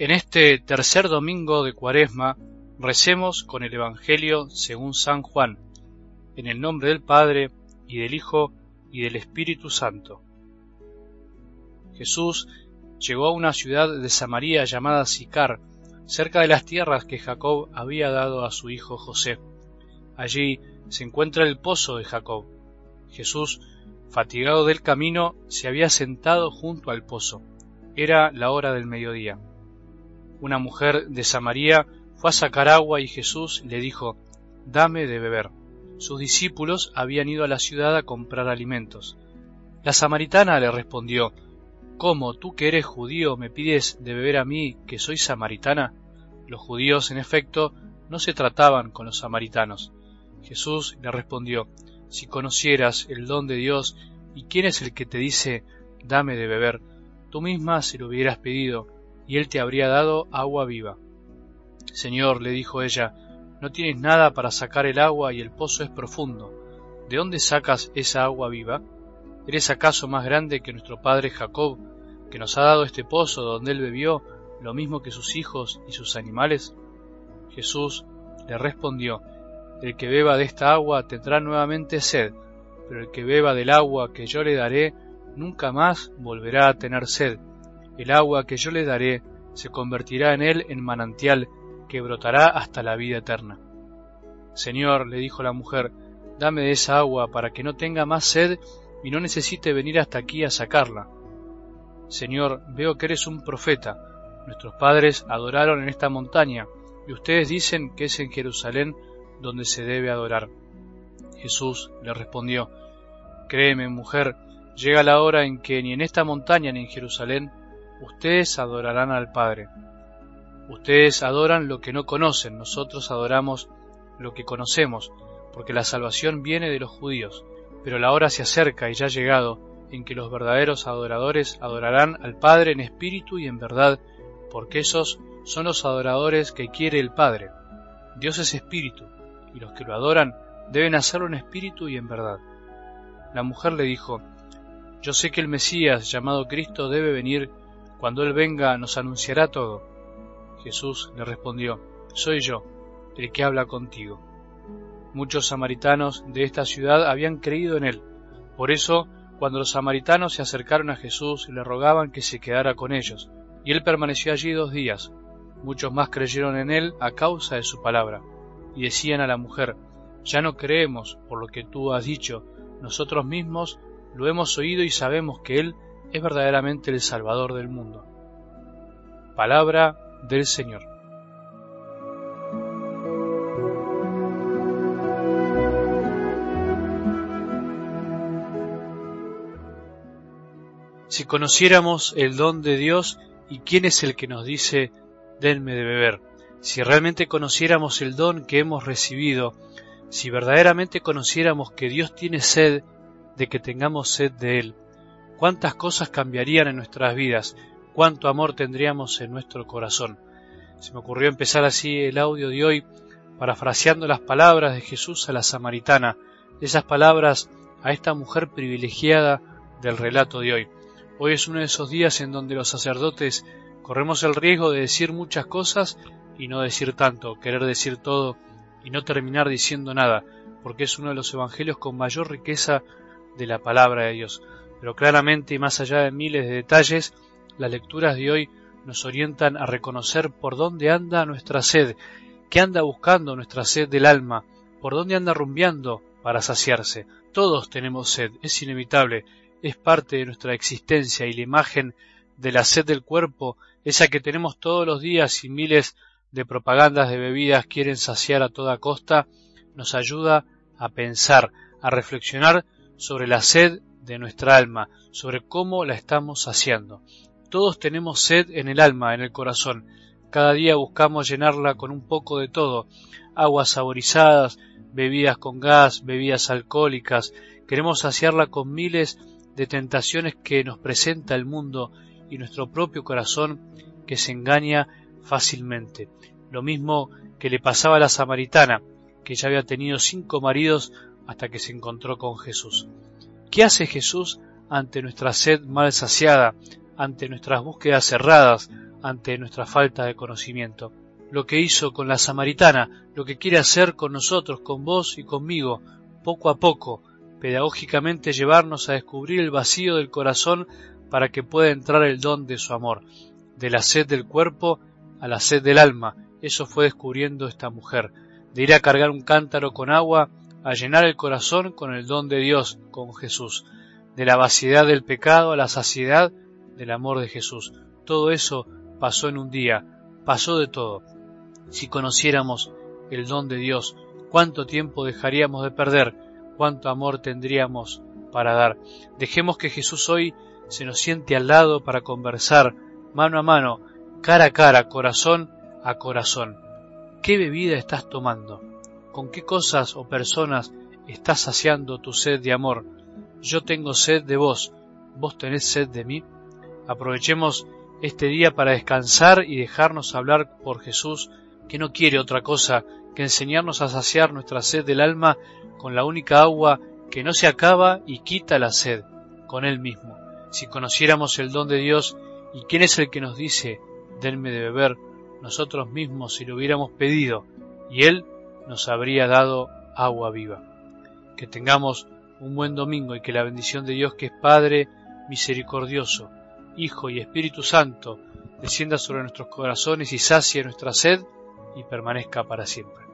En este tercer domingo de Cuaresma recemos con el Evangelio según San Juan, en el nombre del Padre y del Hijo y del Espíritu Santo. Jesús llegó a una ciudad de Samaria llamada Sicar, cerca de las tierras que Jacob había dado a su hijo José. Allí se encuentra el pozo de Jacob. Jesús, fatigado del camino, se había sentado junto al pozo. Era la hora del mediodía una mujer de Samaria fue a sacar agua y Jesús le dijo, Dame de beber. Sus discípulos habían ido a la ciudad a comprar alimentos. La samaritana le respondió, ¿Cómo tú que eres judío me pides de beber a mí que soy samaritana? Los judíos, en efecto, no se trataban con los samaritanos. Jesús le respondió, Si conocieras el don de Dios y quién es el que te dice, dame de beber, tú misma se lo hubieras pedido y él te habría dado agua viva. Señor, le dijo ella, no tienes nada para sacar el agua y el pozo es profundo. ¿De dónde sacas esa agua viva? ¿Eres acaso más grande que nuestro padre Jacob, que nos ha dado este pozo donde él bebió lo mismo que sus hijos y sus animales? Jesús le respondió, El que beba de esta agua tendrá nuevamente sed, pero el que beba del agua que yo le daré nunca más volverá a tener sed el agua que yo le daré se convertirá en él en manantial que brotará hasta la vida eterna. Señor, le dijo la mujer, dame de esa agua para que no tenga más sed y no necesite venir hasta aquí a sacarla. Señor, veo que eres un profeta. Nuestros padres adoraron en esta montaña, y ustedes dicen que es en Jerusalén donde se debe adorar. Jesús le respondió, Créeme, mujer, llega la hora en que ni en esta montaña ni en Jerusalén ustedes adorarán al Padre. Ustedes adoran lo que no conocen, nosotros adoramos lo que conocemos, porque la salvación viene de los judíos. Pero la hora se acerca y ya ha llegado en que los verdaderos adoradores adorarán al Padre en espíritu y en verdad, porque esos son los adoradores que quiere el Padre. Dios es espíritu, y los que lo adoran deben hacerlo en espíritu y en verdad. La mujer le dijo, Yo sé que el Mesías llamado Cristo debe venir cuando Él venga nos anunciará todo. Jesús le respondió, Soy yo, el que habla contigo. Muchos samaritanos de esta ciudad habían creído en Él. Por eso, cuando los samaritanos se acercaron a Jesús, le rogaban que se quedara con ellos, y Él permaneció allí dos días. Muchos más creyeron en Él a causa de su palabra, y decían a la mujer, Ya no creemos por lo que tú has dicho, nosotros mismos lo hemos oído y sabemos que Él es verdaderamente el Salvador del mundo. Palabra del Señor. Si conociéramos el don de Dios y quién es el que nos dice, denme de beber, si realmente conociéramos el don que hemos recibido, si verdaderamente conociéramos que Dios tiene sed de que tengamos sed de Él, cuántas cosas cambiarían en nuestras vidas, cuánto amor tendríamos en nuestro corazón. Se me ocurrió empezar así el audio de hoy, parafraseando las palabras de Jesús a la samaritana, esas palabras a esta mujer privilegiada del relato de hoy. Hoy es uno de esos días en donde los sacerdotes corremos el riesgo de decir muchas cosas y no decir tanto, querer decir todo y no terminar diciendo nada, porque es uno de los evangelios con mayor riqueza de la palabra de Dios pero claramente y más allá de miles de detalles, las lecturas de hoy nos orientan a reconocer por dónde anda nuestra sed, qué anda buscando nuestra sed del alma, por dónde anda rumbeando para saciarse. Todos tenemos sed, es inevitable, es parte de nuestra existencia y la imagen de la sed del cuerpo, esa que tenemos todos los días y miles de propagandas de bebidas quieren saciar a toda costa, nos ayuda a pensar, a reflexionar sobre la sed de nuestra alma, sobre cómo la estamos saciando. Todos tenemos sed en el alma, en el corazón. Cada día buscamos llenarla con un poco de todo, aguas saborizadas, bebidas con gas, bebidas alcohólicas. Queremos saciarla con miles de tentaciones que nos presenta el mundo y nuestro propio corazón que se engaña fácilmente. Lo mismo que le pasaba a la samaritana, que ya había tenido cinco maridos hasta que se encontró con Jesús. ¿Qué hace Jesús ante nuestra sed mal saciada, ante nuestras búsquedas cerradas, ante nuestra falta de conocimiento. Lo que hizo con la samaritana, lo que quiere hacer con nosotros, con vos y conmigo, poco a poco, pedagógicamente llevarnos a descubrir el vacío del corazón para que pueda entrar el don de su amor, de la sed del cuerpo a la sed del alma. Eso fue descubriendo esta mujer, de ir a cargar un cántaro con agua, a llenar el corazón con el don de Dios, con Jesús, de la vaciedad del pecado a la saciedad del amor de Jesús. Todo eso pasó en un día, pasó de todo. Si conociéramos el don de Dios, cuánto tiempo dejaríamos de perder, cuánto amor tendríamos para dar. Dejemos que Jesús hoy se nos siente al lado para conversar mano a mano, cara a cara, corazón a corazón. ¿Qué bebida estás tomando? ¿Con qué cosas o personas estás saciando tu sed de amor? Yo tengo sed de vos, vos tenés sed de mí. Aprovechemos este día para descansar y dejarnos hablar por Jesús, que no quiere otra cosa que enseñarnos a saciar nuestra sed del alma con la única agua que no se acaba y quita la sed, con Él mismo. Si conociéramos el don de Dios y quién es el que nos dice, denme de beber, nosotros mismos si lo hubiéramos pedido, y Él nos habría dado agua viva. Que tengamos un buen domingo y que la bendición de Dios que es Padre misericordioso, Hijo y Espíritu Santo, descienda sobre nuestros corazones y sacie nuestra sed y permanezca para siempre.